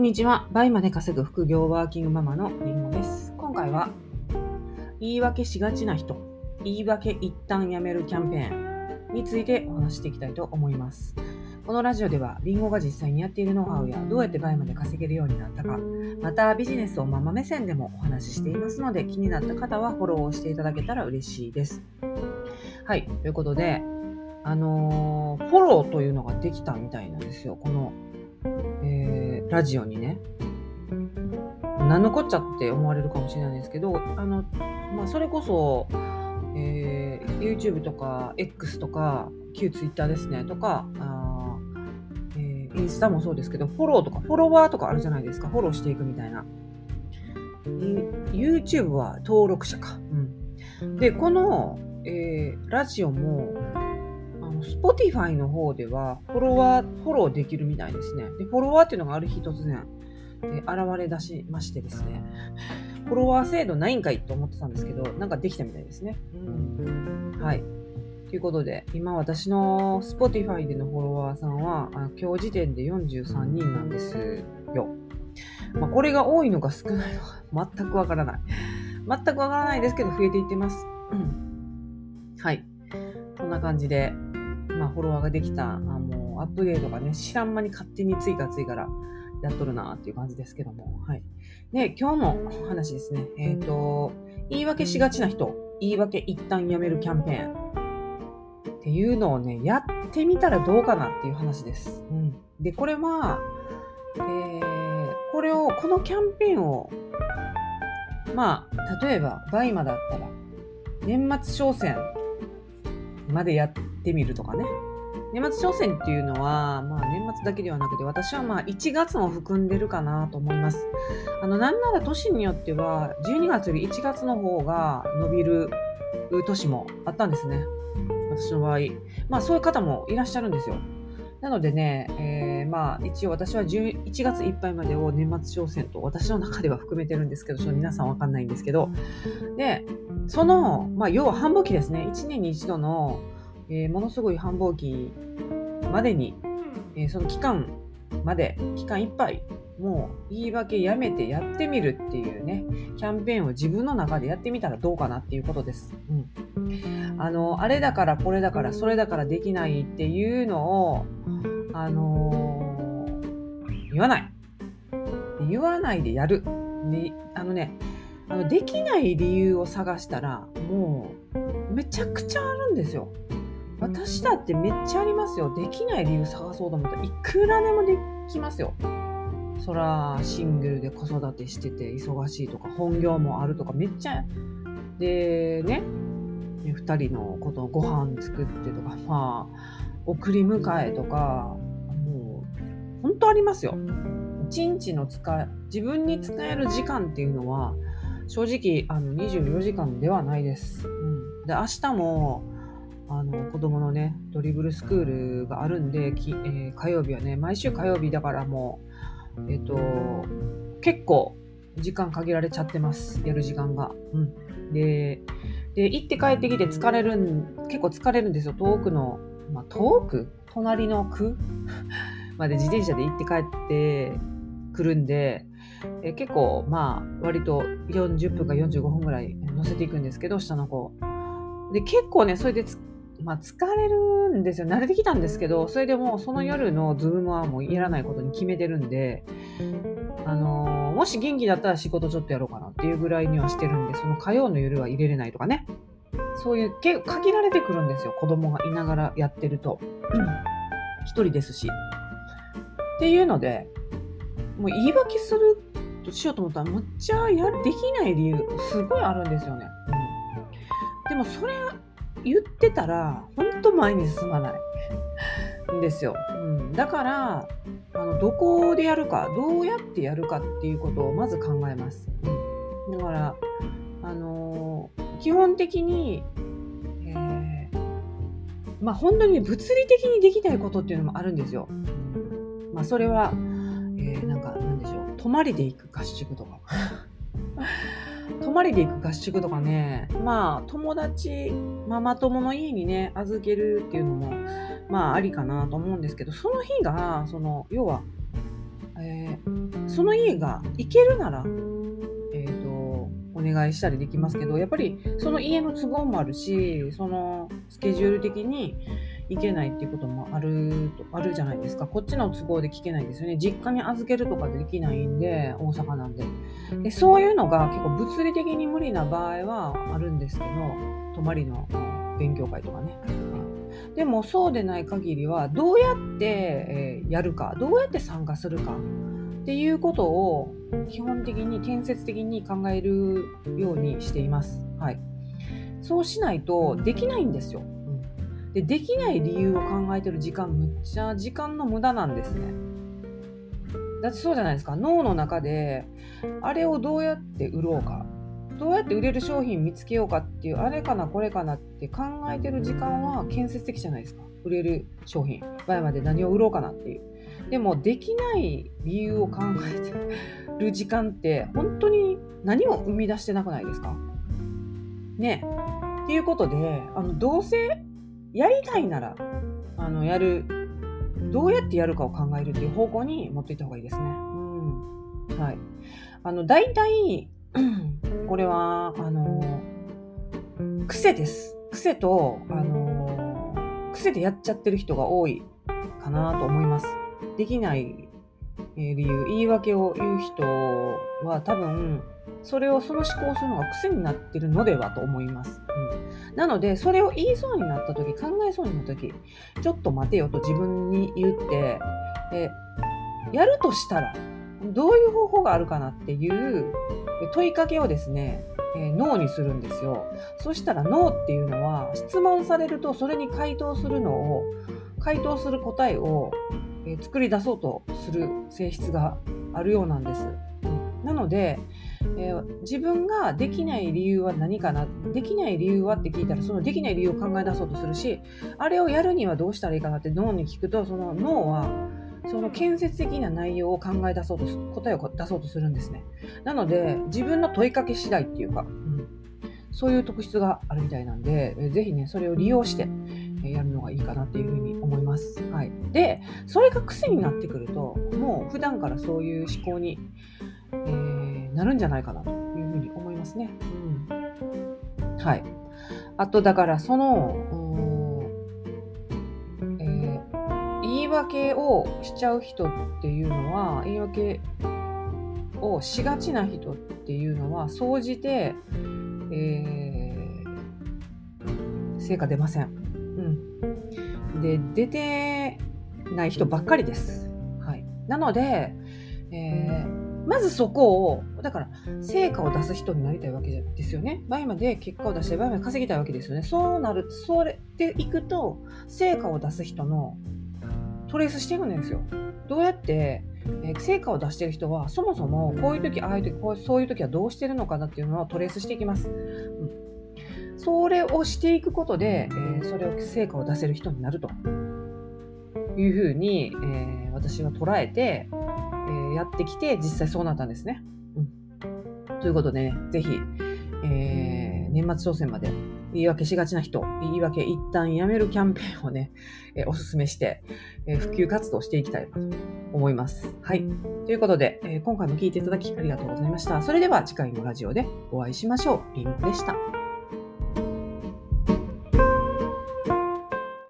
んにちは。倍まで稼ぐ副業ワーキングママのりんごです。今回は、言い訳しがちな人、言い訳一旦やめるキャンペーンについてお話していきたいと思います。このラジオでは、りんごが実際にやっているノウハウや、どうやって倍まで稼げるようになったか、またビジネスをママ目線でもお話ししていますので、気になった方はフォローをしていただけたら嬉しいです。はい。ということで、あのーフォローというのができたみたいなんですよ。この、えーラジオにね。何のこっちゃって思われるかもしれないんですけど、あの、まあ、それこそ、えー YouTube とか X とか、旧 Twitter ですね、とか、あえインスタもそうですけど、フォローとか、フォロワーとかあるじゃないですか。フォローしていくみたいな。YouTube は登録者か。うん。で、この、えーラジオも、Spotify の方ではフォロワー、フォローできるみたいですね。で、フォロワーっていうのがある日突然、え現れ出しましてですね、フォロワー制度ないんかいと思ってたんですけど、なんかできたみたいですね。はい。ということで、今私の Spotify でのフォロワーさんは、あ今日時点で43人なんですよ。まあ、これが多いのか少ないのか全くわからない。全くわからないですけど、増えていってます。はい。こんな感じで、まあ、フォロワーができた、あもうアップデートがね、知らん間に勝手に追加追加からやっとるなっていう感じですけども。はい。で、今日の話ですね。えっ、と、言い訳しがちな人、言い訳一旦やめるキャンペーンっていうのをね、やってみたらどうかなっていう話です。うん。で、これは、えー、これを、このキャンペーンを、まあ、例えば、 BUYMA だったら、年末商戦までやってみるとかね。年末商戦っていうのは、まあ年末だけではなくて、私はまあ1月も含んでるかなと思います。あの、なんなら年によっては、12月より1月の方が伸びる年もあったんですね。私の場合。まあそういう方もいらっしゃるんですよ。なのでね、えーまあ一応私は11月いっぱいまでを年末商戦と私の中では含めてるんですけど、ちょっと皆さんわかんないんですけど、で、その、まあ要は繁忙期ですね。1年に一度の、えーものすごい繁忙期までに、えーその期間まで、期間いっぱい、もう言い訳やめてやってみるっていうね、キャンペーンを自分の中でやってみたらどうかなっていうことです。うん。あの、あれだからこれだからそれだからできないっていうのを、あのー言わない。で言わないでやる。であのね、あのできない理由を探したら、もう、めちゃくちゃあるんですよ。私だってめっちゃありますよ。できない理由探そうと思ったらいくらでもできますよ。そら、シングルで子育てしてて忙しいとか、本業もあるとか、めっちゃ、で、ね、ね二人のことをご飯作ってとか、まあ、送り迎えとか、もう、本当ありますよ。一日の使い、自分に使える時間っていうのは、正直、あの、24時間ではないです。うん。で、明日も、あの、子供のね、ドリブルスクールがあるんで、えー火曜日はね、毎週火曜日だからもう、えっ、と、結構、時間限られちゃってます。やる時間が。うん。で、で、行って帰ってきて疲れるん、結構疲れるんですよ。遠くの、まあ、遠く？隣の区？まで自転車で行って帰ってくるんで、え結構、まあ、割と40分か45分ぐらい乗せていくんですけど、下の子。で、結構ね、それで、まあ、疲れるんですよ。慣れてきたんですけど、それでもうその夜のズームはもうやらないことに決めてるんで、あのーもし元気だったら仕事ちょっとやろうかなっていうぐらいにはしてるんで、その火曜の夜は入れれないとかね。そういう、限られてくるんですよ。子供がいながらやってると。うん一人ですし。っていうので、もう言い訳するとしようと思ったら、むっちゃやできない理由、すごいあるんですよね。うん、でもそれ言ってたら、ほんと前に進まないんですよ。うん、だから、あのどこでやるか、どうやってやるかっていうことをまず考えます。うん、だから、あのー基本的に、えーまあ本当に物理的にできないことっていうのもあるんですよ。まあそれは、えーなんか、なんでしょう、泊まりで行く合宿とか。泊まりで行く合宿とかね、まあ友達、ママ友の家にね、預けるっていうのも、まあありかなと思うんですけど、その日が、その、要は、えー、その家が行けるなら、えーと、お願いしたりできますけどやっぱりその家の都合もあるしそのスケジュール的に行けないっていうこともあるとあるじゃないですか。こっちの都合で聞けないんですよね。実家に預けるとかできないんで大阪なんで。でそういうのが結構物理的に無理な場合はあるんですけど泊まりの勉強会とかね。でもそうでない限りはどうやって、えやるかどうやって参加するかっていうことを基本的に建設的に考えるようにしています。はい、そうしないとできないんですよ。でできない理由を考えてる時間むっちゃ時間の無駄なんですね。だってそうじゃないですか。脳の中であれをどうやって売ろうか。どうやって売れる商品見つけようかっていうあれかなこれかなって考えてる時間は建設的じゃないですか。売れる商品。前まで何を売ろうかなっていう。でもできない理由を考えてる時間って本当に何も生み出してなくないですか。ね。っていうことであのどうせやりたいならあのやるどうやってやるかを考えるっていう方向に持っていった方がいいですね。うん。はい。あの、大体、これは、あの、癖です。癖と、あの、癖でやっちゃってる人が多いかなと思います。できない理由、言い訳を言う人は多分、それをその思考するのが癖になってるのではと思います。うん、なので、それを言いそうになった時、考えそうになった時、ちょっと待てよと自分に言って、えやるとしたら、どういう方法があるかなっていう問いかけをですね、えー、脳にするんですよ。そしたら脳っていうのは質問されるとそれに回答するのを回答する答えを、えー、作り出そうとする性質があるようなんです。なので、えー、自分ができない理由は何かな？できない理由はって聞いたらそのできない理由を考え出そうとするしあれをやるにはどうしたらいいかなって脳に聞くとその脳はその建設的な内容を考え出そうと答えを出そうとするんですね。なので自分の問いかけ次第っていうか、うん、そういう特質があるみたいなんで、えぜひねそれを利用してやるのがいいかなっていうふうに思います。はい、でそれが癖になってくるともう普段からそういう思考に、えー、なるんじゃないかなというふうに思いますね。うん、はいあとだからそのえ、言い訳をしちゃう人っていうのは言い訳をしがちな人っていうのは総じて、えー、成果出ません。で出てない人ばっかりです。はい、なので、えー、まずそこをだから成果を出す人になりたいわけですよね。倍まで結果を出して倍まで稼ぎたいわけですよね。そうなるそれでいくと成果を出す人のトレースしていくんですよ。どうやって、え、成果を出してる人はそもそもこういう時ああいう時こうそういう時はどうしてるのかなっていうのをトレースしていきます。うん、それをしていくことで、えー、それを成果を出せる人になるというふうに、えー、私は捉えて、えー、やってきて実際そうなったんですね。うん、ということでね、ぜひ、えー、年末挑戦まで言い訳しがちな人、言い訳一旦やめるキャンペーンをね、えおすすめして、え普及活動していきたいなと思います。はい。ということで、え今回も聞いていただきありがとうございました。それでは次回のラジオでお会いしましょう。りんごでした。